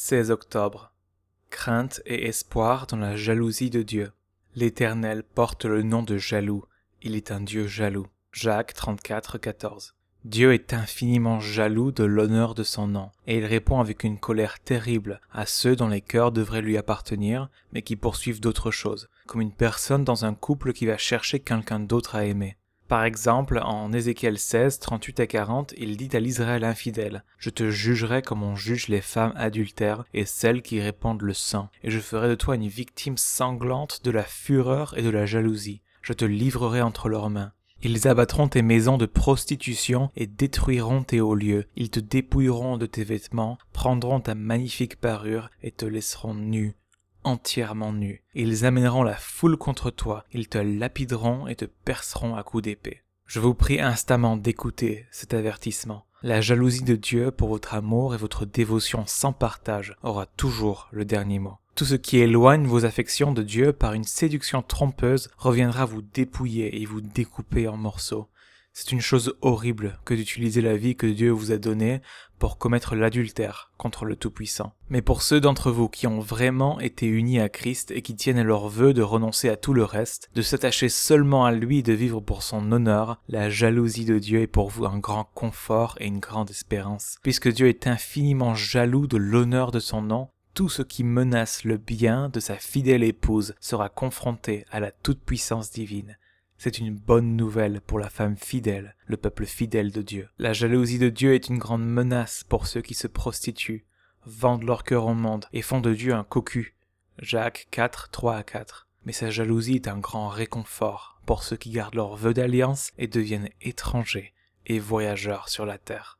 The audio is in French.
16 octobre. Crainte et espoir dans la jalousie de Dieu. L'Éternel porte le nom de jaloux. Il est un Dieu jaloux. Jacques 34, 14. Dieu est infiniment jaloux de l'honneur de son nom, et il répond avec une colère terrible à ceux dont les cœurs devraient lui appartenir, mais qui poursuivent d'autres choses, comme une personne dans un couple qui va chercher quelqu'un d'autre à aimer. Par exemple, en Ézéchiel 16, 38 à 40, il dit à l'Israël infidèle, Je te jugerai comme on juge les femmes adultères et celles qui répandent le sang, et je ferai de toi une victime sanglante de la fureur et de la jalousie. Je te livrerai entre leurs mains. Ils abattront tes maisons de prostitution et détruiront tes hauts lieux. Ils te dépouilleront de tes vêtements, prendront ta magnifique parure et te laisseront nu entièrement nu. Ils amèneront la foule contre toi, ils te lapideront et te perceront à coups d'épée. Je vous prie instamment d'écouter cet avertissement. La jalousie de Dieu pour votre amour et votre dévotion sans partage aura toujours le dernier mot. Tout ce qui éloigne vos affections de Dieu par une séduction trompeuse reviendra vous dépouiller et vous découper en morceaux. C'est une chose horrible que d'utiliser la vie que Dieu vous a donnée pour commettre l'adultère contre le Tout-Puissant. Mais pour ceux d'entre vous qui ont vraiment été unis à Christ et qui tiennent leur vœu de renoncer à tout le reste, de s'attacher seulement à lui et de vivre pour son honneur, la jalousie de Dieu est pour vous un grand confort et une grande espérance. Puisque Dieu est infiniment jaloux de l'honneur de son nom, tout ce qui menace le bien de sa fidèle épouse sera confronté à la toute-puissance divine. C'est une bonne nouvelle pour la femme fidèle, le peuple fidèle de Dieu. La jalousie de Dieu est une grande menace pour ceux qui se prostituent, vendent leur cœur au monde et font de Dieu un cocu. Jacques 4, 3 à 4. Mais sa jalousie est un grand réconfort pour ceux qui gardent leur vœu d'alliance et deviennent étrangers et voyageurs sur la terre.